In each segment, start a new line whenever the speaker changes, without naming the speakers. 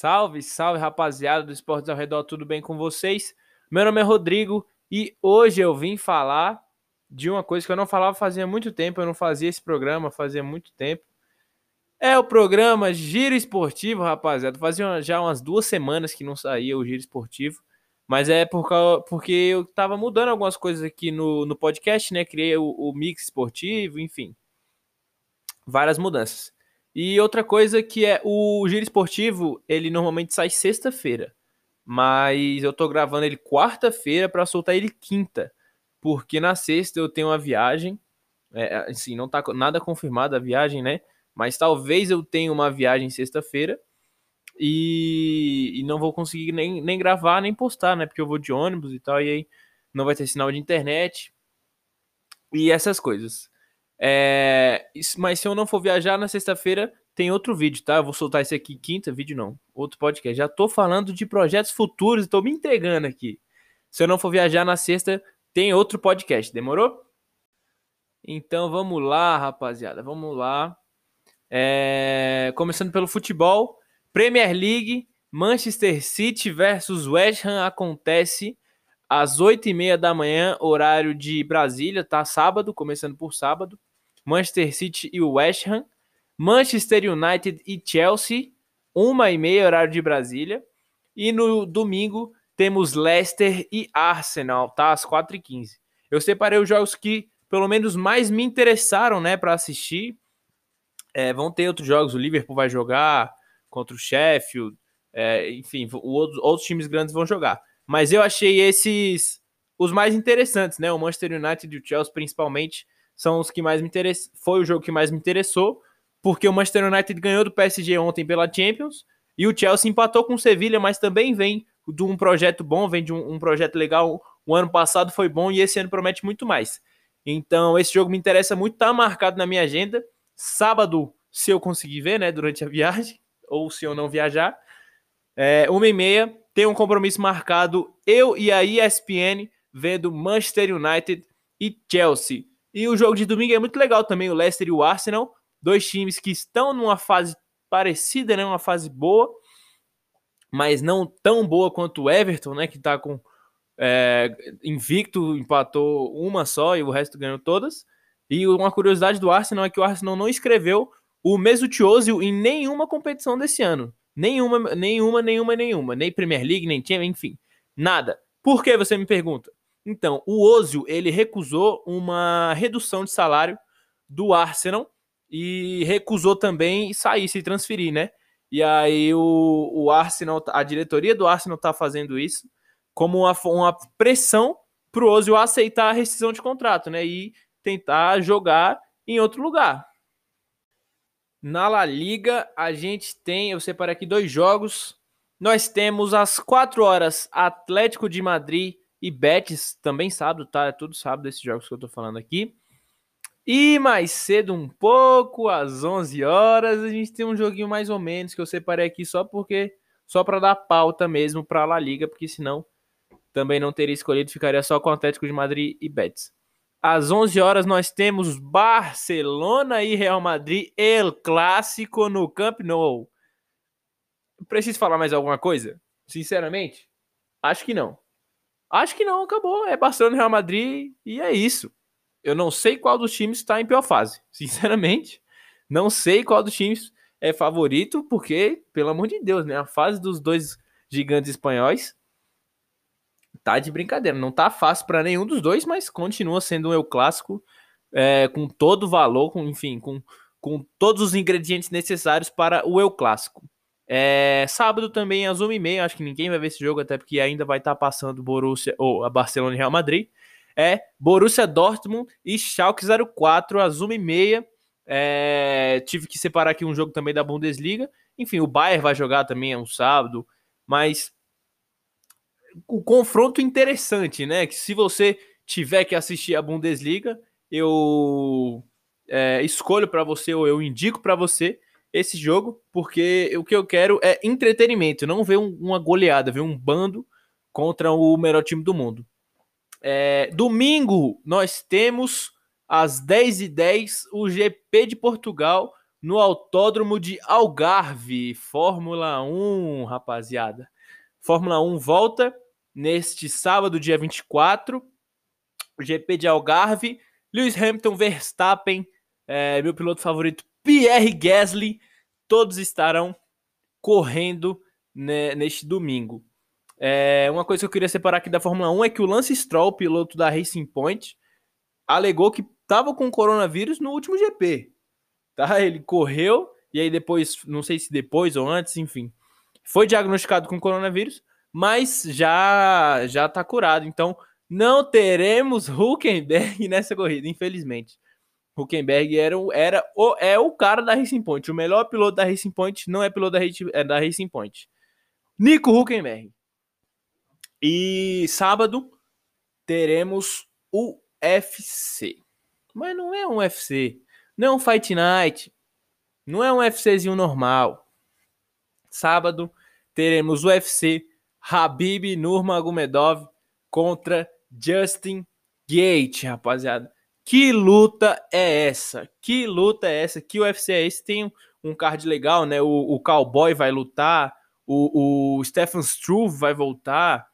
Salve, salve rapaziada do Esportes ao Redor, tudo bem com vocês? Meu nome é Rodrigo e hoje eu vim falar de uma coisa que eu não falava fazia muito tempo, eu não fazia esse programa fazia muito tempo. É o programa Giro Esportivo, rapaziada. Fazia já umas duas semanas que não saía o Giro Esportivo, mas é por causa, porque eu tava mudando algumas coisas aqui no, no podcast, né? Criei o, o mix esportivo, enfim, várias mudanças. E outra coisa que é o giro esportivo, ele normalmente sai sexta-feira, mas eu tô gravando ele quarta-feira para soltar ele quinta, porque na sexta eu tenho uma viagem, é, assim, não tá nada confirmada a viagem, né? Mas talvez eu tenha uma viagem sexta-feira e, e, não vou conseguir nem, nem gravar nem postar, né? Porque eu vou de ônibus e tal, e aí não vai ter sinal de internet e essas coisas. É, mas se eu não for viajar na sexta-feira, tem outro vídeo, tá? Eu vou soltar esse aqui quinta, vídeo não, outro podcast. Já tô falando de projetos futuros, tô me entregando aqui. Se eu não for viajar na sexta, tem outro podcast, demorou? Então vamos lá, rapaziada, vamos lá. É... Começando pelo futebol, Premier League, Manchester City versus West Ham acontece às 8h30 da manhã, horário de Brasília, tá? Sábado, começando por sábado. Manchester City e West Ham, Manchester United e Chelsea, uma e meia horário de Brasília. E no domingo temos Leicester e Arsenal, tá? Às 4h15. Eu separei os jogos que pelo menos mais me interessaram, né, para assistir. É, vão ter outros jogos, o Liverpool vai jogar contra o Sheffield, é, enfim, outros, outros times grandes vão jogar. Mas eu achei esses os mais interessantes, né? O Manchester United e o Chelsea, principalmente, são os que mais me interessam. Foi o jogo que mais me interessou, porque o Manchester United ganhou do PSG ontem pela Champions e o Chelsea empatou com o Sevilha, mas também vem de um projeto bom, vem de um, um projeto legal. O ano passado foi bom e esse ano promete muito mais. Então, esse jogo me interessa muito, tá marcado na minha agenda. Sábado, se eu conseguir ver, né, durante a viagem, ou se eu não viajar. É, uma e meia, tem um compromisso marcado, eu e a ESPN, vendo Manchester United e Chelsea. E o jogo de domingo é muito legal também, o Leicester e o Arsenal, dois times que estão numa fase parecida, né, uma fase boa, mas não tão boa quanto o Everton, né, que está com é, invicto, empatou uma só e o resto ganhou todas. E uma curiosidade do Arsenal é que o Arsenal não escreveu o Mesut Ozil em nenhuma competição desse ano. Nenhuma, nenhuma, nenhuma, nenhuma. Nem Premier League, nem Champions, enfim. Nada. Por que você me pergunta? Então, o Ozil, ele recusou uma redução de salário do Arsenal e recusou também sair, se transferir, né? E aí o, o Arsenal, a diretoria do Arsenal tá fazendo isso como uma, uma pressão pro Ozil aceitar a rescisão de contrato, né? E tentar jogar em outro lugar. Na La Liga, a gente tem, eu separei aqui dois jogos. Nós temos às 4 horas Atlético de Madrid e Betis também sábado, tá? É tudo sábado esses jogos que eu tô falando aqui. E mais cedo um pouco, às 11 horas, a gente tem um joguinho mais ou menos que eu separei aqui só porque só para dar pauta mesmo para La Liga, porque senão também não teria escolhido, ficaria só com o Atlético de Madrid e Betis. Às 11 horas nós temos Barcelona e Real Madrid, El Clássico no Camp Nou. Preciso falar mais alguma coisa? Sinceramente, acho que não. Acho que não, acabou. É Barcelona e Real Madrid e é isso. Eu não sei qual dos times está em pior fase. Sinceramente, não sei qual dos times é favorito, porque, pelo amor de Deus, né? A fase dos dois gigantes espanhóis tá de brincadeira. Não tá fácil para nenhum dos dois, mas continua sendo um eu clássico é, com todo o valor, com, enfim, com, com todos os ingredientes necessários para o eu clássico. É, sábado também às 1h30, acho que ninguém vai ver esse jogo, até porque ainda vai estar tá passando Borussia, ou a Barcelona e Real Madrid. É Borussia Dortmund e Schalke 04 às 1h30. É, tive que separar aqui um jogo também da Bundesliga. Enfim, o Bayern vai jogar também é um sábado, mas o confronto interessante, né? Que se você tiver que assistir a Bundesliga, eu é, escolho para você ou eu indico para você esse jogo, porque o que eu quero é entretenimento, não ver um, uma goleada, ver um bando contra o melhor time do mundo. É, domingo nós temos às 10h10 o GP de Portugal no Autódromo de Algarve, Fórmula 1, rapaziada. Fórmula 1 volta neste sábado, dia 24, GP de Algarve. Lewis Hamilton, Verstappen, é, meu piloto favorito, Pierre Gasly, todos estarão correndo né, neste domingo. É, uma coisa que eu queria separar aqui da Fórmula 1 é que o Lance Stroll, piloto da Racing Point, alegou que estava com coronavírus no último GP. Tá? Ele correu e aí depois, não sei se depois ou antes, enfim, foi diagnosticado com coronavírus, mas já já está curado. Então não teremos Huckenberg nessa corrida, infelizmente. Huckenberg era, era o, é o cara da Racing Point. O melhor piloto da Racing Point não é piloto da, é da Racing Point. Nico Huckenberg. E sábado teremos o UFC. Mas não é um UFC. Não é um Fight Night. Não é um UFCzinho normal. Sábado teremos o UFC Habib Nurmagomedov contra Justin Gate, rapaziada. Que luta é essa? Que luta é essa? Que UFC é esse? Tem um card legal, né? O, o Cowboy vai lutar, o, o Stefan Struve vai voltar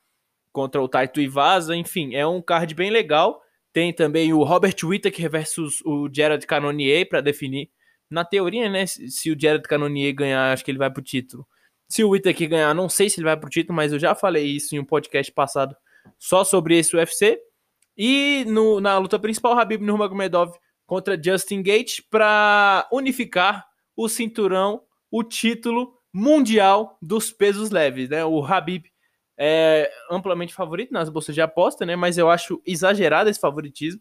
contra o Taito Ivasa, enfim, é um card bem legal. Tem também o Robert Whittaker versus o Jared Cannonier para definir. Na teoria, né, se o Jared Cannonier ganhar, acho que ele vai pro título. Se o Whittaker ganhar, não sei se ele vai pro título, mas eu já falei isso em um podcast passado só sobre esse UFC. E no, na luta principal, Habib Nurmagomedov contra Justin Gate para unificar o cinturão, o título mundial dos pesos leves, né? O Habib é amplamente favorito nas bolsas de aposta, né? Mas eu acho exagerado esse favoritismo.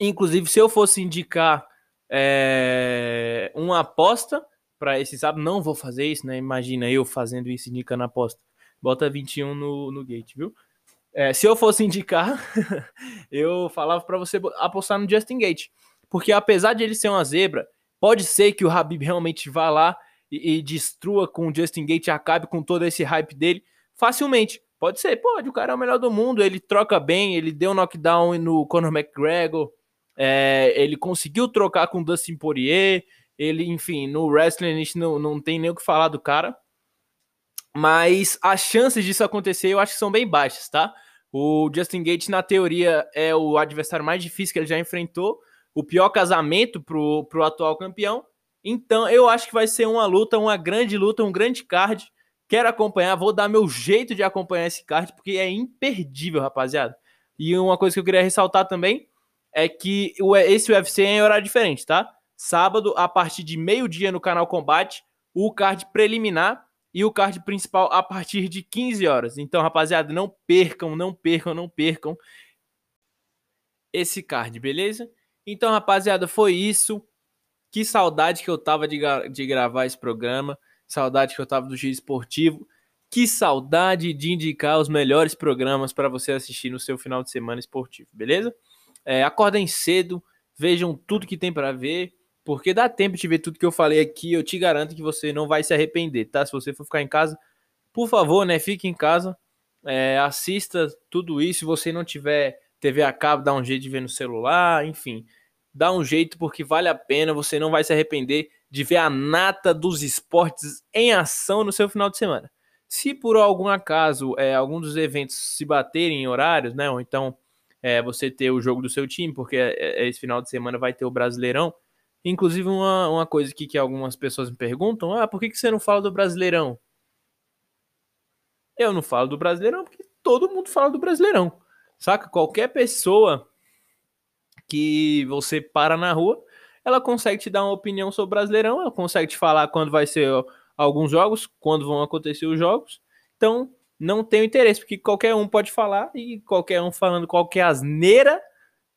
Inclusive, se eu fosse indicar é, uma aposta para esse sábado, não vou fazer isso, né? Imagina eu fazendo isso indicando aposta. Bota 21 no, no gate, viu? É, se eu fosse indicar, eu falava para você apostar no Justin Gate. Porque apesar de ele ser uma zebra, pode ser que o Habib realmente vá lá e, e destrua com o Justin Gate acabe com todo esse hype dele facilmente. Pode ser, pode, o cara é o melhor do mundo, ele troca bem, ele deu knockdown no Conor McGregor, é, ele conseguiu trocar com o Dustin Poirier, ele, enfim, no wrestling a gente não, não tem nem o que falar do cara. Mas as chances disso acontecer eu acho que são bem baixas, tá? O Justin Gates, na teoria, é o adversário mais difícil que ele já enfrentou, o pior casamento pro, pro atual campeão. Então eu acho que vai ser uma luta, uma grande luta, um grande card Quero acompanhar, vou dar meu jeito de acompanhar esse card, porque é imperdível, rapaziada. E uma coisa que eu queria ressaltar também é que esse UFC é em horário diferente, tá? Sábado, a partir de meio-dia no canal Combate, o card preliminar e o card principal a partir de 15 horas. Então, rapaziada, não percam, não percam, não percam esse card, beleza? Então, rapaziada, foi isso. Que saudade que eu tava de, de gravar esse programa. Saudade que eu tava do Giro Esportivo. Que saudade de indicar os melhores programas para você assistir no seu final de semana esportivo, beleza? É, acordem cedo, vejam tudo que tem para ver, porque dá tempo de ver tudo que eu falei aqui. Eu te garanto que você não vai se arrepender, tá? Se você for ficar em casa, por favor, né? Fique em casa, é, assista tudo isso. Se você não tiver TV a cabo, dá um jeito de ver no celular, enfim, dá um jeito porque vale a pena. Você não vai se arrepender de ver a nata dos esportes em ação no seu final de semana. Se por algum acaso é, algum dos eventos se baterem em horários, né, ou então é, você ter o jogo do seu time, porque é, é, esse final de semana vai ter o Brasileirão. Inclusive, uma, uma coisa aqui que algumas pessoas me perguntam: ah, por que, que você não fala do Brasileirão? Eu não falo do Brasileirão porque todo mundo fala do Brasileirão. Saca? Qualquer pessoa que você para na rua, ela consegue te dar uma opinião sobre o Brasileirão, ela consegue te falar quando vai ser alguns jogos, quando vão acontecer os jogos. Então, não tenho interesse, porque qualquer um pode falar e qualquer um falando qualquer asneira,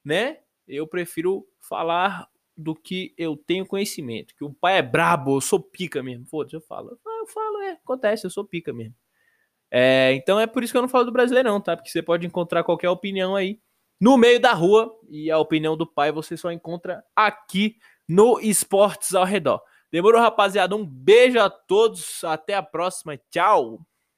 né? Eu prefiro falar do que eu tenho conhecimento. Que o pai é brabo, eu sou pica mesmo. Foda-se, eu falo. Eu falo, é, acontece, eu sou pica mesmo. É, então é por isso que eu não falo do Brasileirão, tá? Porque você pode encontrar qualquer opinião aí no meio da rua e a opinião do pai você só encontra aqui no Esportes ao Redor. Demorou, rapaziada? Um beijo a todos. Até a próxima. Tchau.